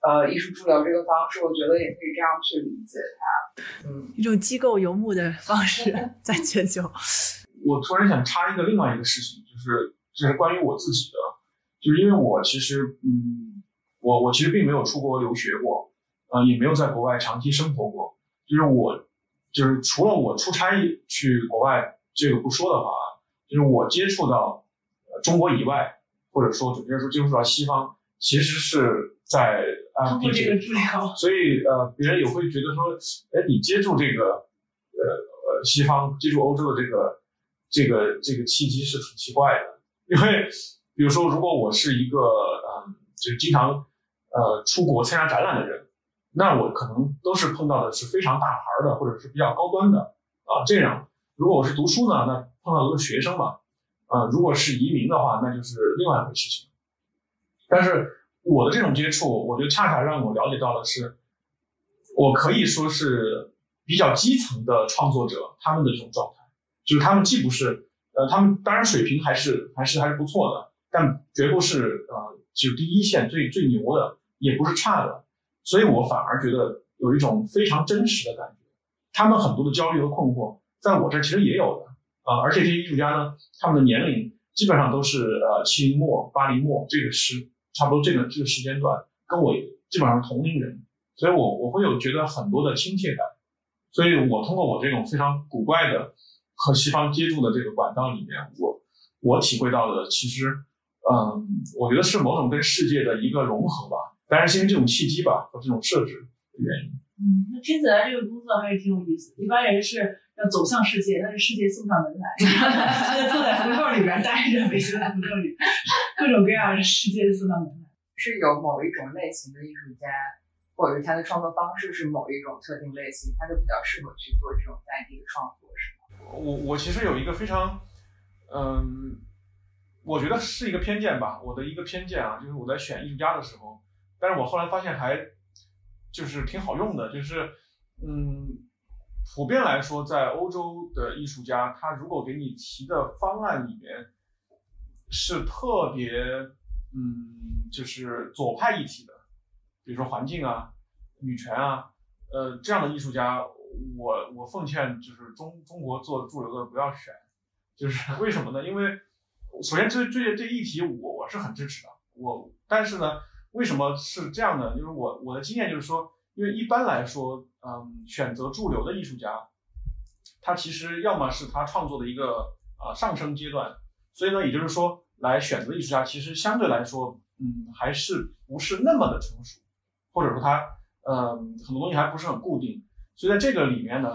呃艺术驻留这个方式，我觉得也可以这样去理解它。嗯，一种机构游牧的方式在全球。我突然想插一个另外一个事情，就是就是关于我自己的，就是因为我其实嗯，我我其实并没有出国留学过，呃，也没有在国外长期生活过。就是我就是除了我出差去国外这个不说的话，就是我接触到中国以外，或者说准确说接触到西方，其实是在啊，通过这个治疗，所以呃，别人也会觉得说，哎，你接触这个呃呃西方，接触欧洲的这个。这个这个契机是挺奇怪的，因为比如说，如果我是一个呃，就是经常呃出国参加展览的人，那我可能都是碰到的是非常大牌的，或者是比较高端的啊。这样，如果我是读书呢，那碰到都是学生嘛，啊，如果是移民的话，那就是另外一回事情。但是我的这种接触，我觉得恰恰让我了解到的是，我可以说是比较基层的创作者他们的这种状态，就是他们既不是呃，他们当然水平还是还是还是不错的，但绝不是呃，就第一线最最牛的，也不是差的，所以我反而觉得有一种非常真实的感觉。他们很多的焦虑和困惑，在我这其实也有的啊、而且这些艺术家呢，他们的年龄基本上都是呃七零末八零末这个时差不多这个这个时间段，跟我基本上同龄人，所以我我会有觉得很多的亲切感，所以我通过我这种非常古怪的和西方接触的这个管道里面，我我体会到的其实，嗯，我觉得是某种跟世界的一个融合吧，当然是因为这种契机吧和这种设置的原因。嗯，那听起来这个工作还是挺有意思。一般人是要走向世界，但是世界送上门来，就坐在胡同里边待着，每天在胡同里，各种各样的世界送上门来。是有某一种类型的艺术家，或者是他的创作方式是某一种特定类型，他就比较适合去做这种在地的创作，是吗？我我其实有一个非常，嗯，我觉得是一个偏见吧，我的一个偏见啊，就是我在选艺术家的时候，但是我后来发现还就是挺好用的，就是嗯，普遍来说，在欧洲的艺术家，他如果给你提的方案里面是特别嗯，就是左派议题的，比如说环境啊、女权啊，呃，这样的艺术家，我我奉劝就是中中国做驻留的不要选，就是为什么呢？因为首先这这这议题我我是很支持的，我但是呢，为什么是这样呢？就是我我的经验就是说，因为一般来说，嗯，选择驻留的艺术家，他其实要么是他创作的一个啊、呃上升阶段，所以呢，也就是说来选择艺术家，其实相对来说，嗯，还是不是那么的成熟，或者说他嗯很多东西还不是很固定，所以在这个里面呢，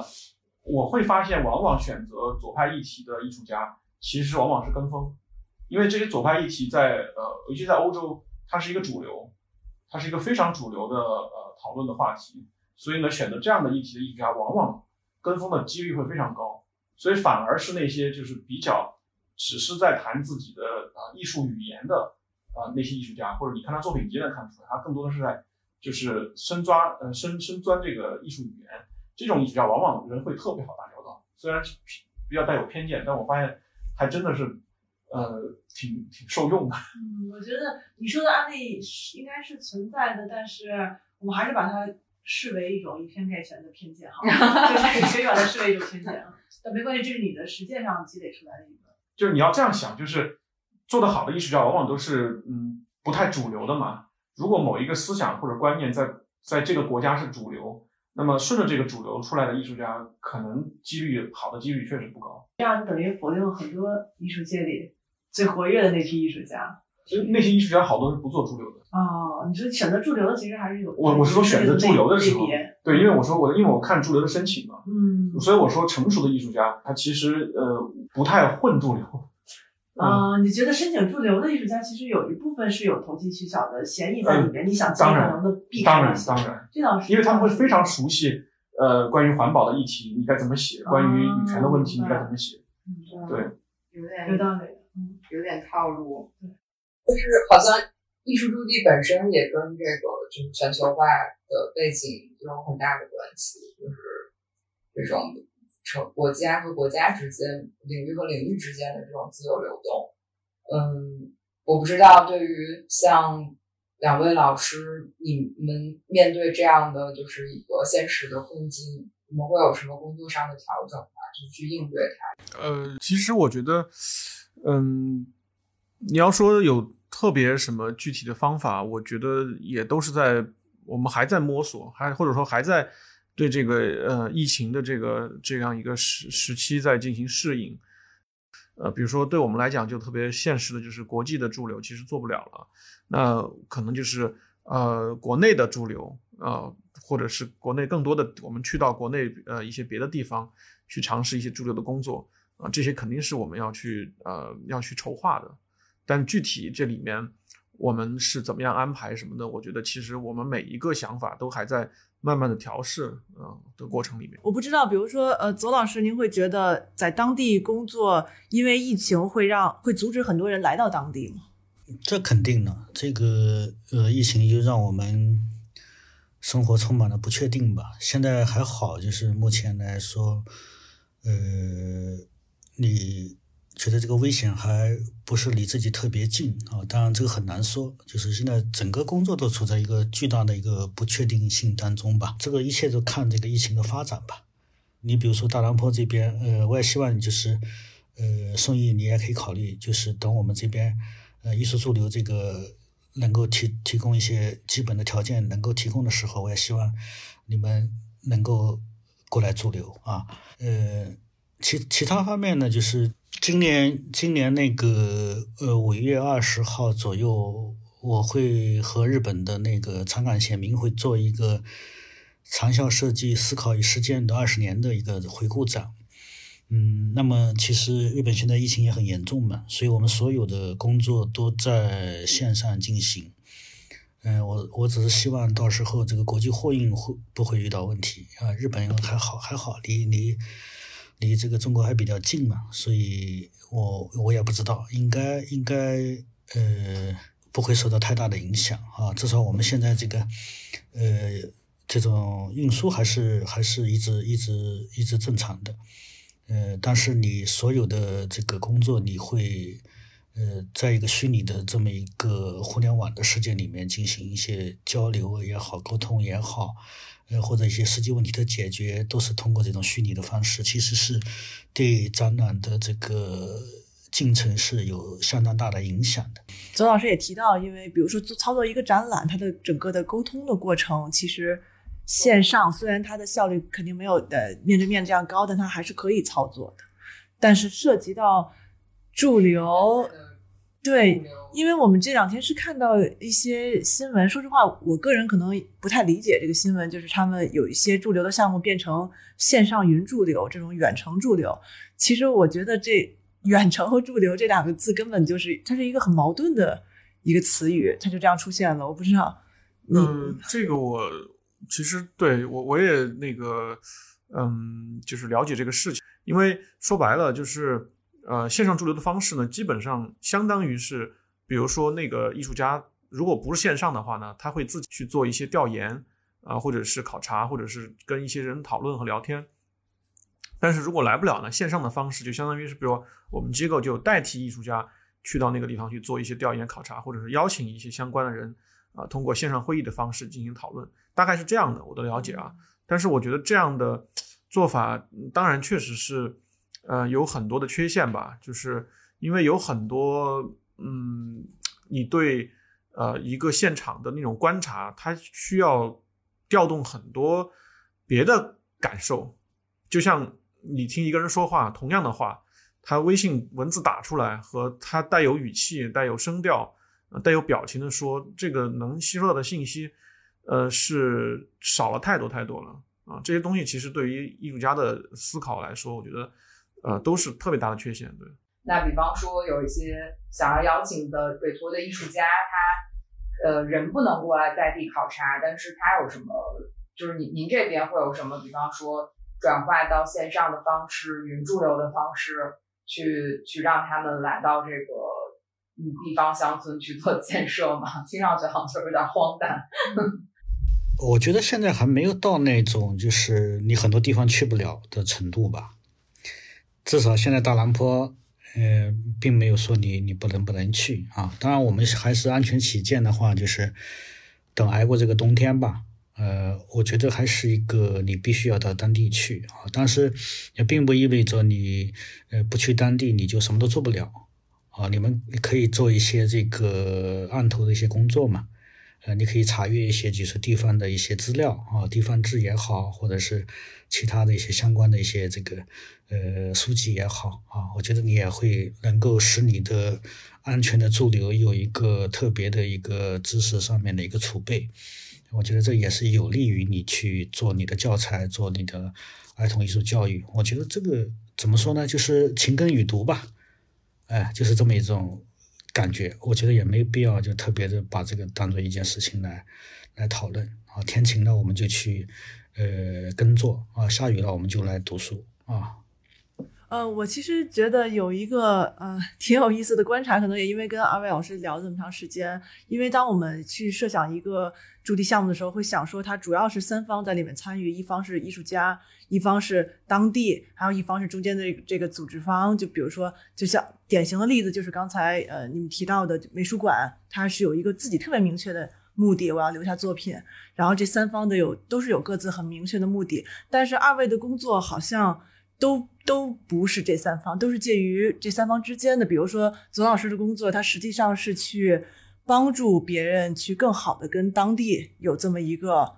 我会发现往往选择左派议题的艺术家，其实往往是跟风，因为这些左派议题在呃，尤其在欧洲，它是一个主流，它是一个非常主流的呃讨论的话题，所以呢，选择这样的议题的艺术家，往往跟风的几率会非常高，所以反而是那些就是比较只是在谈自己的啊、艺术语言的啊、那些艺术家，或者你看他作品，你就能看出来，他更多的是在就是深抓呃深深钻这个艺术语言，这种艺术家往往人会特别好打交道，虽然是比较带有偏见，但我发现还真的是呃挺挺受用的。嗯，我觉得你说的案例应该是存在的，但是我们还是把它视为一种以偏概全的偏见哈，就是可以把它视为一种偏见啊。但没关系，这是你的实践上积累出来的一个。就是你要这样想，就是做得好的艺术家往往都是嗯不太主流的嘛。如果某一个思想或者观念在在这个国家是主流，那么顺着这个主流出来的艺术家，可能几率好的几率确实不高。这样等于否定了很多艺术界里最活跃的那批艺术家。其实那些艺术家好多是不做驻留的。哦，你说选择驻留的其实还是有。我我是说选择驻留的时候，对，因为我说我因为我看驻留的申请嘛，嗯所以我说成熟的艺术家他其实呃不太混驻留。啊、你觉得申请驻留的艺术家其实有一部分是有投机取巧的嫌疑在里面？你想尽可当然能的避开当然当然，这倒是，因为他们会非常熟悉呃关于环保的议题你该怎么写，关于女权的问题你该怎么写。嗯对，有点有道理。嗯，有点套路，就是好像艺术驻地本身也跟这个就是全球化的背景有很大的关系，就是这种成国家和国家之间、领域和领域之间的这种自由流动。嗯，我不知道对于像两位老师，你们面对这样的就是一个现实的困境，你们会有什么工作上的调整吗？就去应对它？呃，其实我觉得，嗯，你要说有特别什么具体的方法，我觉得也都是在我们还在摸索，还或者说还在对这个呃疫情的这个这样一个时时期在进行适应。呃，比如说对我们来讲就特别现实的，就是国际的驻留其实做不了了，那可能就是呃国内的驻留，呃或者是国内更多的我们去到国内呃一些别的地方去尝试一些驻留的工作。啊、这些肯定是我们要去呃要去筹划的，但具体这里面我们是怎么样安排什么的，我觉得其实我们每一个想法都还在慢慢的调试啊、呃的过程里面。我不知道，比如说，呃，左老师，您会觉得在当地工作，因为疫情会让会阻止很多人来到当地吗？这肯定的，这个呃，疫情就让我们生活充满了不确定吧。现在还好，就是目前来说，呃，你觉得这个危险还不是离自己特别近啊？当然，这个很难说。就是现在整个工作都处在一个巨大的一个不确定性当中吧。这个一切都看这个疫情的发展吧。你比如说大兰坡这边，呃，我也希望就是，呃，宋毅你也可以考虑，就是等我们这边。呃，艺术驻留这个能够提提供一些基本的条件，能够提供的时候，我也希望你们能够过来驻留啊。呃，其其他方面呢，就是今年今年那个呃五月二十号左右，我会和日本的那个长冈贤明会做一个长效设计思考与实践的二十年的一个回顾展。嗯，那么其实日本现在疫情也很严重嘛，所以我们所有的工作都在线上进行。嗯，我我只是希望到时候这个国际货运会不会遇到问题啊？日本还好还好，离离离这个中国还比较近嘛，所以我我也不知道，应该应该呃不会受到太大的影响啊。至少我们现在这个呃这种运输还是还是一直一直一直正常的。呃，但是你所有的这个工作，你会呃，在一个虚拟的这么一个互联网的世界里面进行一些交流也好，沟通也好，呃，或者一些实际问题的解决，都是通过这种虚拟的方式，其实是对展览的这个进程是有相当大的影响的。左老师也提到，因为比如说做操作一个展览，它的整个的沟通的过程，其实。线上虽然它的效率肯定没有呃面对面这样高，但它还是可以操作的。但是涉及到驻留，对，因为我们这两天是看到一些新闻，说实话，我个人可能不太理解这个新闻，就是他们有一些驻留的项目变成线上云驻留，这种远程驻留。其实我觉得这远程和驻留这两个字根本就是它是一个很矛盾的一个词语，它就这样出现了。我不知道，嗯，这个我。其实对我我也那个，嗯，就是了解这个事情，因为说白了就是，呃，线上驻留的方式呢，基本上相当于是，比如说那个艺术家如果不是线上的话呢，他会自己去做一些调研啊，或者是考察，或者是跟一些人讨论和聊天。但是如果来不了呢，线上的方式就相当于是，比如我们机构就代替艺术家去到那个地方去做一些调研考察，或者是邀请一些相关的人。啊，通过线上会议的方式进行讨论，大概是这样的，我的了解啊。但是我觉得这样的做法，当然确实是，呃，有很多的缺陷吧。就是因为有很多，嗯，你对呃一个现场的那种观察，它需要调动很多别的感受。就像你听一个人说话，同样的话，他微信文字打出来和他带有语气、带有声调。带有表情的说，这个能吸收到的信息，呃，是少了太多太多了啊！这些东西其实对于艺术家的思考来说，我觉得，呃，都是特别大的缺陷。对。那比方说，有一些想要邀请的委托的艺术家，他呃人不能过来在地考察，但是他有什么？就是您您这边会有什么？比方说，转化到线上的方式，云驻留的方式，去去让他们来到这个。嗯，地方乡村去做建设嘛，听上去好像就有点荒诞。我觉得现在还没有到那种就是你很多地方去不了的程度吧。至少现在大兰坡，呃，并没有说你你不能不能去啊。当然，我们还是安全起见的话，就是等挨过这个冬天吧。呃，我觉得还是一个你必须要到当地去啊。但是也并不意味着你呃不去当地你就什么都做不了。啊，你们可以做一些这个案头的一些工作嘛？呃，你可以查阅一些就是地方的一些资料啊，地方志也好，或者是其他的一些相关的一些这个呃书籍也好啊，我觉得你也会能够使你的安全的驻留有一个特别的一个知识上面的一个储备。我觉得这也是有利于你去做你的教材，做你的儿童艺术教育。我觉得这个怎么说呢？就是勤耕与读吧。哎，就是这么一种感觉，我觉得也没必要就特别的把这个当做一件事情来来讨论啊。天晴了我们就去呃耕作啊，下雨了我们就来读书啊。呃，我其实觉得有一个呃挺有意思的观察，可能也因为跟二位老师聊这么长时间，因为当我们去设想一个驻地项目的时候，会想说它主要是三方在里面参与，一方是艺术家，一方是当地，还有一方是中间的这个这个组织方。就比如说，就像典型的例子就是刚才呃你们提到的美术馆，它是有一个自己特别明确的目的，我要留下作品。然后这三方的有都是有各自很明确的目的，但是二位的工作好像。都都不是这三方，都是介于这三方之间的。比如说，左老师的工作，他实际上是去帮助别人去更好的跟当地有这么一个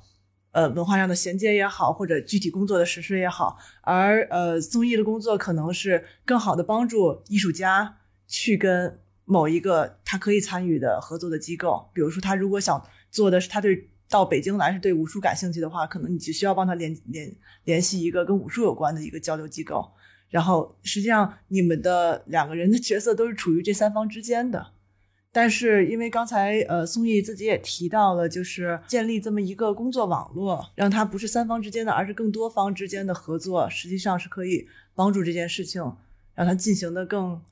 呃文化上的衔接也好，或者具体工作的实施也好。而呃，宋轶的工作可能是更好的帮助艺术家去跟某一个他可以参与的合作的机构，比如说他如果想做的是他对。到北京来是对武术感兴趣的话，可能你就需要帮他联联联系一个跟武术有关的一个交流机构。然后实际上你们的两个人的角色都是处于这三方之间的。但是因为刚才呃宋轶自己也提到了，就是建立这么一个工作网络，让它不是三方之间的，而是更多方之间的合作，实际上是可以帮助这件事情让它进行的更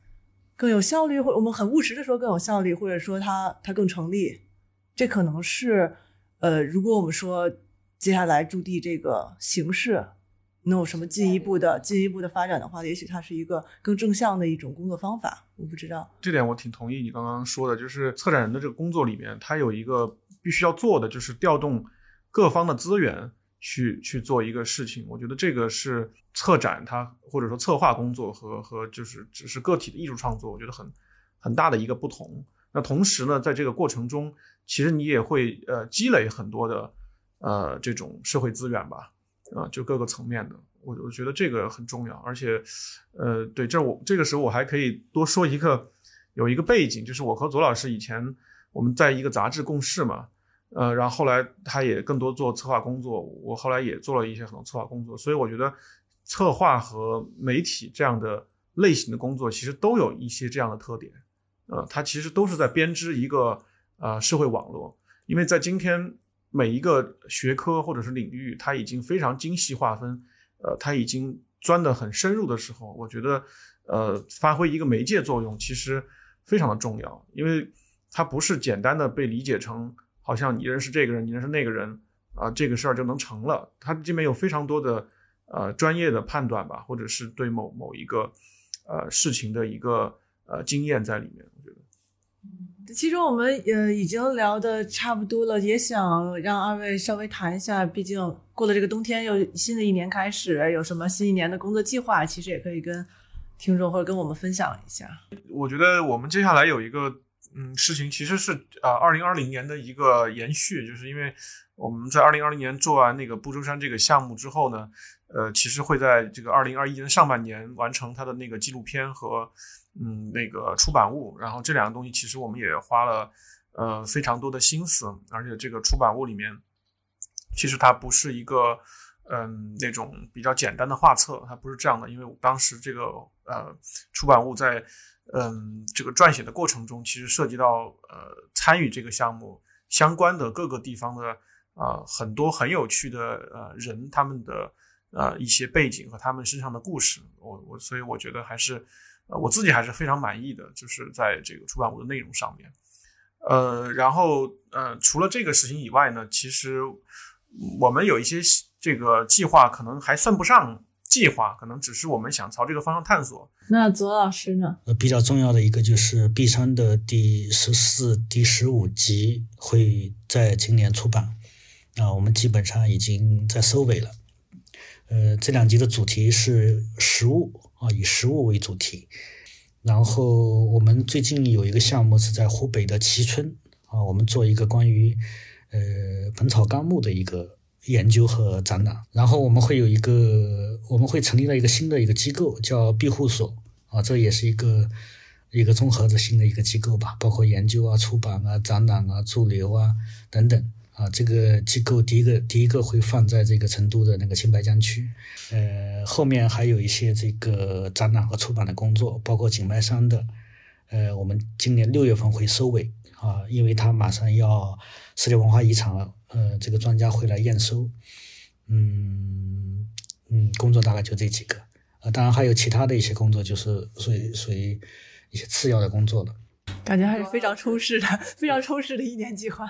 更有效率，或我们很务实的说更有效率，或者说它它更成立。这可能是。呃，如果我们说接下来驻地这个形式能有什么进一步的进一步的发展的话，也许它是一个更正向的一种工作方法。我不知道这点，我挺同意你刚刚说的，就是策展人的这个工作里面，他有一个必须要做的，就是调动各方的资源去去做一个事情。我觉得这个是策展它或者说策划工作和和就是只是个体的艺术创作，我觉得很很大的一个不同。那同时呢，在这个过程中，其实你也会呃积累很多的呃这种社会资源吧，啊，就各个层面的，我我觉得这个很重要，而且呃对，这我这个时候我还可以多说一个有一个背景，就是我和左老师以前我们在一个杂志共事嘛，呃，然后后来他也更多做策划工作，我后来也做了一些很多策划工作，所以我觉得策划和媒体这样的类型的工作其实都有一些这样的特点。呃，它其实都是在编织一个呃社会网络，因为在今天每一个学科或者是领域，它已经非常精细划分，呃，它已经钻得很深入的时候，我觉得呃发挥一个媒介作用其实非常的重要，因为它不是简单的被理解成好像你认识这个人，你认识那个人啊，这个事儿就能成了，它这边有非常多的呃专业的判断吧，或者是对某某一个呃事情的一个呃经验在里面。我觉得。其实我们呃已经聊的差不多了，也想让二位稍微谈一下，毕竟过了这个冬天，又新的一年开始，有什么新一年的工作计划？其实也可以跟听众或者跟我们分享一下。我觉得我们接下来有一个嗯事情，其实是啊二零二零年的一个延续，就是因为我们在二零二零年做完那个不周山这个项目之后呢，呃，其实会在这个二零二一年上半年完成它的那个纪录片和。嗯，那个出版物，然后这两个东西其实我们也花了呃非常多的心思，而且这个出版物里面，其实它不是一个嗯那种比较简单的画册，它不是这样的，因为当时这个呃出版物在嗯这个撰写的过程中，其实涉及到呃参与这个项目相关的各个地方的啊很多很有趣的呃人他们的呃一些背景和他们身上的故事，我我所以我觉得还是。呃，我自己还是非常满意的，就是在这个出版物的内容上面。呃，然后呃，除了这个事情以外呢，其实我们有一些这个计划，可能还算不上计划，可能只是我们想朝这个方向探索。那左老师呢？呃，比较重要的一个就是《碧山》的第十四、第十五集会在今年出版，啊，我们基本上已经在收尾了。呃，这两集的主题是食物。啊，以食物为主题，然后我们最近有一个项目是在湖北的蕲春啊，我们做一个关于呃《本草纲目》的一个研究和展览，然后我们会有一个，我们会成立了一个新的一个机构，叫庇护所啊，这也是一个一个综合的新的一个机构吧，包括研究啊、出版啊、展览啊、驻留啊等等。啊，这个机构第一个第一个会放在这个成都的那个青白江区，呃，后面还有一些这个展览和出版的工作，包括景迈山的，呃，我们今年六月份会收尾啊，因为它马上要世界文化遗产了，呃，这个专家会来验收，嗯嗯，工作大概就这几个啊，当然还有其他的一些工作，就是属于属于一些次要的工作了。感觉还是非常充实的，非常充实的一年计划。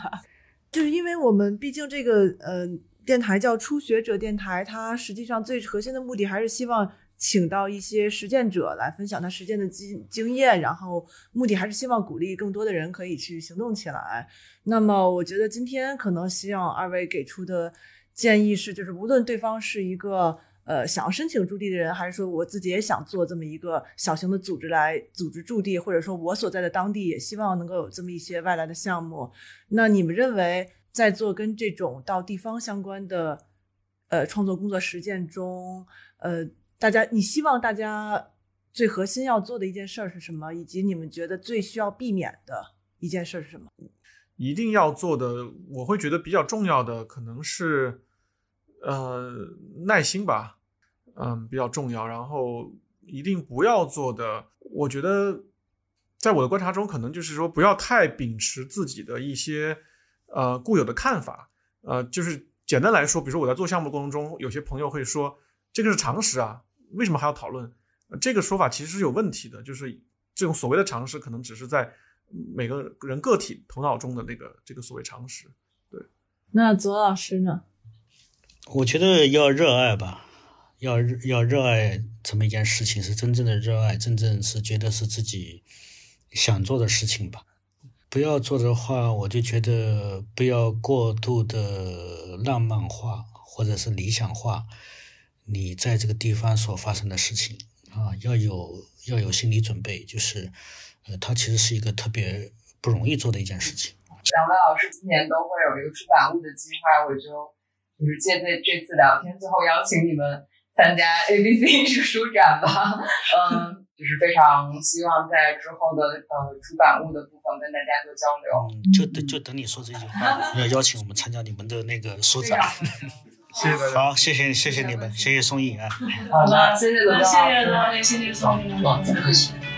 就是因为我们毕竟这个呃电台叫初学者电台，它实际上最核心的目的还是希望请到一些实践者来分享他实践的经经验，然后目的还是希望鼓励更多的人可以去行动起来。那么我觉得今天可能希望二位给出的建议是，就是无论对方是一个。呃，想要申请驻地的人，还是说我自己也想做这么一个小型的组织来组织驻地，或者说我所在的当地也希望能够有这么一些外来的项目。那你们认为，在做跟这种到地方相关的呃创作工作实践中，呃，大家你希望大家最核心要做的一件事儿是什么？以及你们觉得最需要避免的一件事是什么？一定要做的，我会觉得比较重要的可能是。呃，耐心吧，嗯，比较重要。然后一定不要做的，我觉得，在我的观察中，可能就是说，不要太秉持自己的一些呃固有的看法。呃，就是简单来说，比如说我在做项目过程中，有些朋友会说，这个是常识啊，为什么还要讨论？这个说法其实是有问题的。就是这种所谓的常识，可能只是在每个人个体头脑中的那个这个所谓常识。对，那左老师呢？我觉得要热爱吧，要要热爱这么一件事情，是真正的热爱，真正是觉得是自己想做的事情吧。不要做的话，我就觉得不要过度的浪漫化或者是理想化你在这个地方所发生的事情啊，要有要有心理准备，就是呃，它其实是一个特别不容易做的一件事情。两位老师今年都会有一个出版物的计划，我就。就是借这这次聊天，最后邀请你们参加 ABC 艺术书展吧。嗯，就是非常希望在之后的呃出版物的部分跟大家做交流。嗯，就等就等你说这句话，要邀请我们参加你们的那个书展。谢谢大家。好，谢谢谢谢你们，谢谢宋毅啊。好的，谢谢大家，谢谢大家，谢谢宋毅。